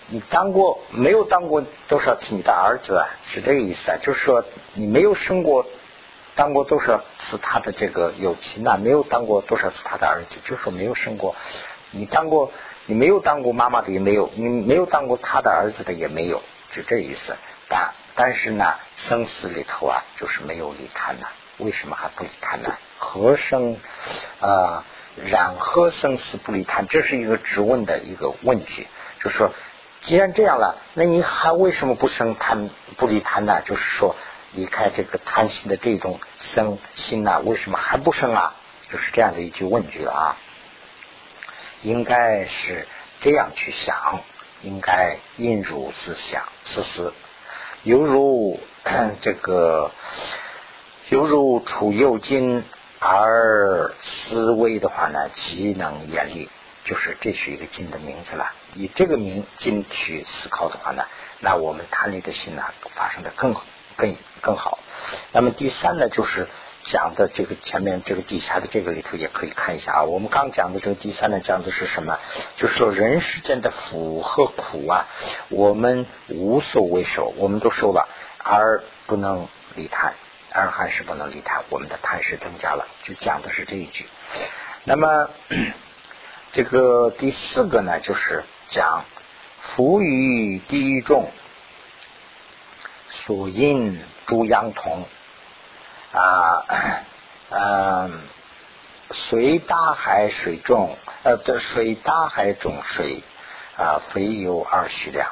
你当过没有当过多少次你的儿子啊？是这个意思啊。就是说，你没有生过。当过多少次他的这个友情呢？没有当过多少次他的儿子，就是说没有生过。你当过，你没有当过妈妈的也没有，你没有当过他的儿子的也没有，就这意思。但但是呢，生死里头啊，就是没有离贪呢。为什么还不离贪呢？何生啊？然何生死不离贪？这是一个质问的一个问句。就是说，既然这样了，那你还为什么不生贪不离贪呢？就是说。离开这个贪心的这种生心呢，为什么还不生啊？就是这样的一句问句啊。应该是这样去想，应该应如思想，思思，犹如 (clears throat) 这个，犹如处右金而思微的话呢，极能严厉。就是这是一个金的名字了。以这个名经去思考的话呢，那我们贪利的心呢，发生的更更。更好。那么第三呢，就是讲的这个前面这个底下的这个里头也可以看一下啊。我们刚讲的这个第三呢，讲的是什么？就是说人世间的福和苦啊，我们无所谓受，我们都受了，而不能离贪，而还是不能离贪，我们的贪是增加了。就讲的是这一句。那么 (clears throat) 这个第四个呢，就是讲福于第一众所因。诸阳同啊，嗯，随大海水重，呃，对，水大海中水啊，肥有二虚量。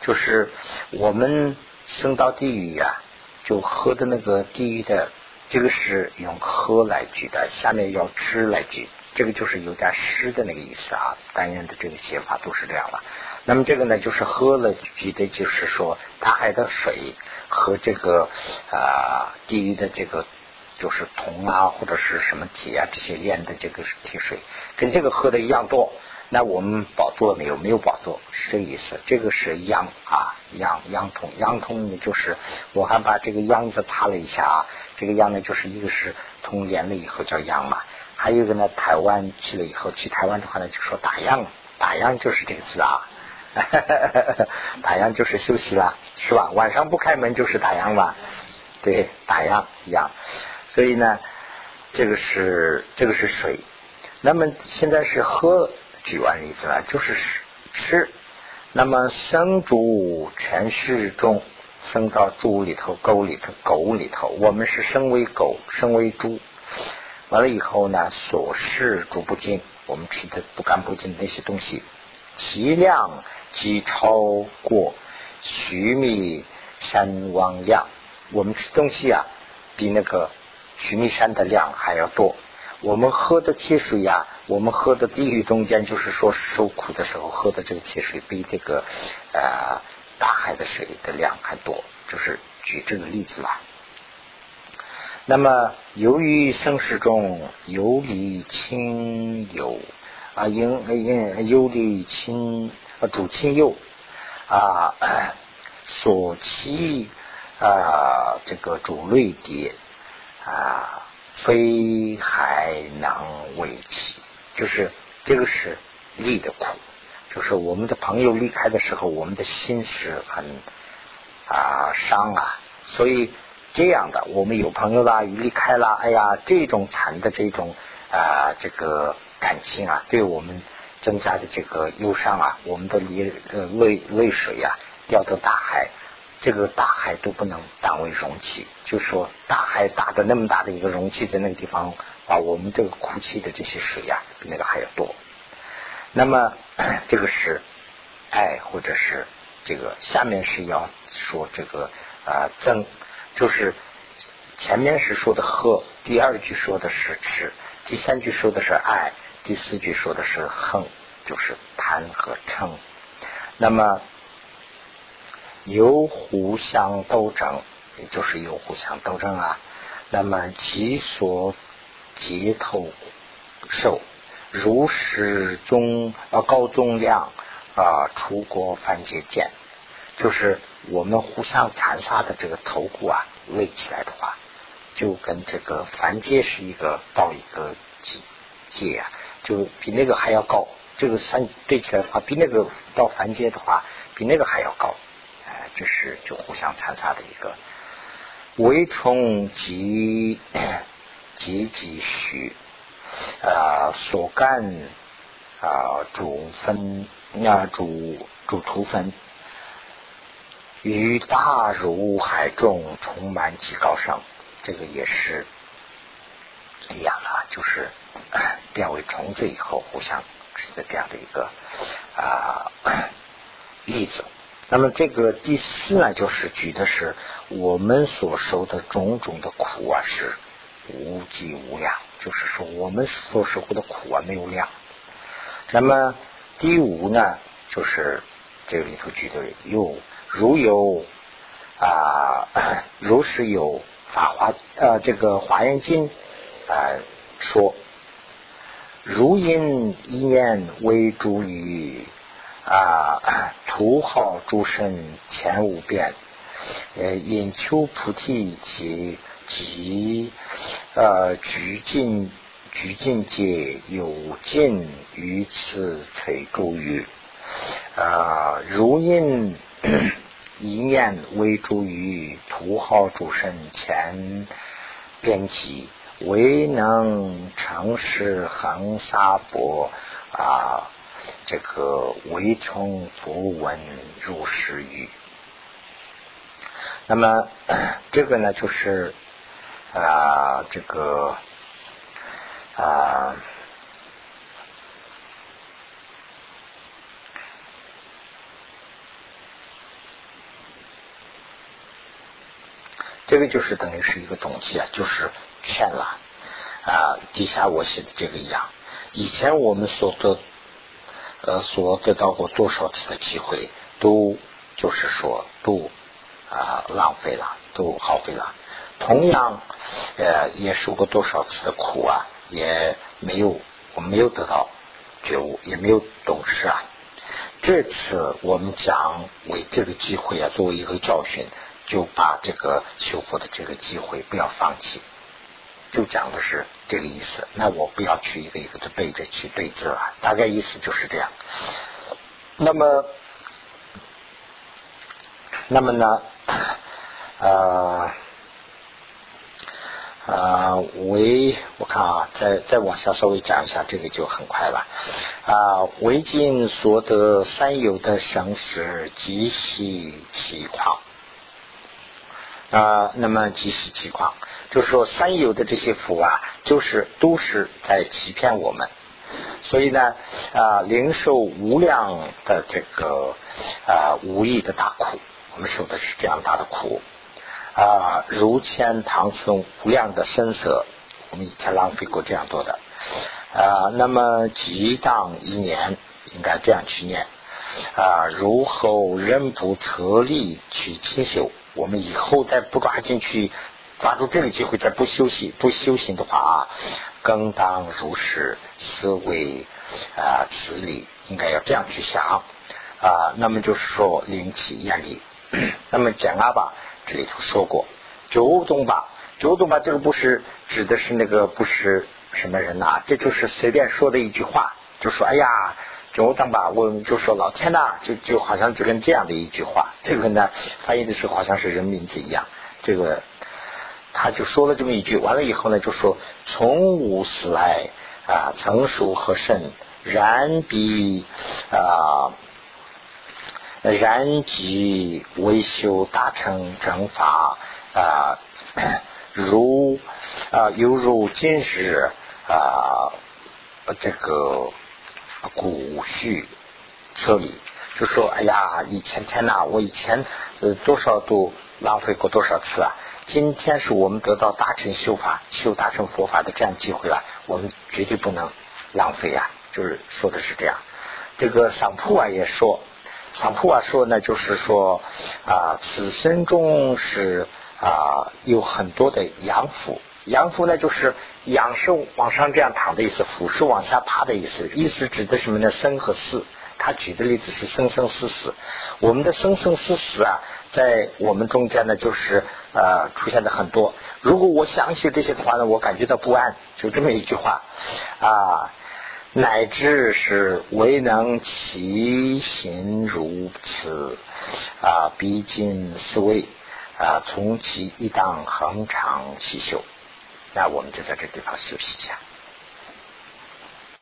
就是我们升到地狱呀，就喝的那个地狱的，这个是用喝来举的，下面要吃来举，这个就是有点湿的那个意思啊。单元的这个写法都是这样了。那么这个呢，就是喝了举的，就是说大海的水和这个啊地狱的这个。就是铜啊，或者是什么铁啊，这些炼的这个铁水，跟这个喝的一样多。那我们宝座没有，没有宝座，是这个意思。这个是央啊，央央通，央通呢就是我还把这个央字擦了一下啊。这个央呢就是一个是通连了以后叫央嘛，还有一个呢台湾去了以后去台湾的话呢就说打烊，打烊就是这个字啊，(laughs) 打烊就是休息了，是吧？晚上不开门就是打烊吧？对，打烊一样。所以呢，这个是这个是水。那么现在是喝，举完例子了，就是吃。那么生主全是中，生到猪里头、沟里头、狗里头。我们是生为狗，生为猪。完了以后呢，所食煮不尽，我们吃的不干不净那些东西，其量即超过须弥山汪量。我们吃东西啊，比那个。须弥山的量还要多，我们喝的铁水呀，我们喝的地狱中间，就是说受苦的时候喝的这个铁水，比这个呃大海的水的量还多，就是举这个例子啦。那么由于生世中有离亲友啊，因因有离亲啊主亲友啊所起啊这个主类碟。啊，非还能为其，就是这个是离的苦，就是我们的朋友离开的时候，我们的心是很啊伤啊，所以这样的，我们有朋友啦，一离开了，哎呀，这种惨的这种啊这个感情啊，对我们增加的这个忧伤啊，我们的泪呃泪泪水呀，掉到大海。这个大海都不能当为容器，就说大海大的那么大的一个容器，在那个地方把我们这个哭泣的这些水呀，比那个还要多。那么 (clears throat) 这个是爱，或者是这个下面是要说这个啊憎，就是前面是说的喝，第二句说的是吃，第三句说的是爱，第四句说的是恨，就是贪和嗔。那么。有互相斗争，也就是有互相斗争啊。那么其所接头受如实中啊高重量啊出国反节剑，就是我们互相残杀的这个头骨啊，累起来的话，就跟这个凡界是一个到一个阶阶啊，就比那个还要高。这个三对起来的话，比那个到凡阶的话，比那个还要高。哎这是就互相残杀的一个微虫及及几许啊所干啊主分啊主主图分与大如海中充满极高声，这个也是这样的，就是变为虫子以后互相是这样的一个啊例子。那么这个第四呢，就是举的是我们所受的种种的苦啊，是无计无量，就是说我们所受过的苦啊没有量。那么第五呢，就是这里头举的有如有啊，如是有法华呃这个华严经啊说，如因一念为诸于。啊，(coughs) 土豪诸身前五遍，呃，引求菩提及及呃，具尽具尽界有尽于此垂诸于啊，如因一念为诸于土豪诸身前遍集，唯能成事恒沙佛啊。这个唯从佛闻入是语，那么 (clears throat) 这个呢，就是啊，这个啊，这个就是等于是一个总结啊，就是欠了啊。底下我写的这个一样，以前我们所得呃所得到过多少次的机会，都就是说都啊浪费了，都耗费了。同样呃也受过多少次的苦啊，也没有我没有得到觉悟，也没有懂事啊。这次我们讲为这个机会啊，作为一个教训，就把这个修复的这个机会不要放弃，就讲的是这个意思。那我不要去一个一个的背着去对字了，大概意思就是这样。那么，那么呢，呃。啊，为我看啊，再再往下稍微讲一下，这个就很快了。啊，为今所得三有的生死极其奇况。啊，那么极其奇况，就是说三有的这些福啊，就是都是在欺骗我们。所以呢，啊，领受无量的这个啊无意的大苦，我们受的是这样大的苦。啊，如千唐僧无量的声色，我们以前浪费过这样多的啊。那么几当一年，应该这样去念啊。如后仍不特立去清修，我们以后再不抓进去抓住这个机会，再不休息不修行的话啊，更当如是思维啊，此理应该要这样去想啊。那么就是说灵气眼力，(clears throat) 那么讲阿吧。这里头说过，九东吧，九东吧，这个不是指的是那个不是什么人呐，这就是随便说的一句话，就说哎呀，九东吧，我们就说老天呐，就就好像就跟这样的一句话，这个呢翻译的是好像是人名字一样，这个他就说了这么一句，完了以后呢就说从无死来啊，成熟和甚，然比啊。然即维修大成正法啊，如啊犹如今日啊这个古序车里，就说哎呀，以前天呐，我以前呃多少都浪费过多少次啊！今天是我们得到大乘修法、修大乘佛法的这样机会了，我们绝对不能浪费啊！就是说的是这样。这个上铺啊也说。上铺啊说呢，就是说啊，此生中是啊有很多的阳符，阳符呢就是仰是往上这样躺的意思，俯是往下趴的意思，意思指的什么呢？生和死。他举的例子是生生死死，我们的生生死死啊，在我们中间呢，就是呃出现的很多。如果我想起这些的话呢，我感觉到不安，就这么一句话啊。乃至是未能其行如此啊，逼近思维啊，从其一当恒常其修。那我们就在这地方休息一下。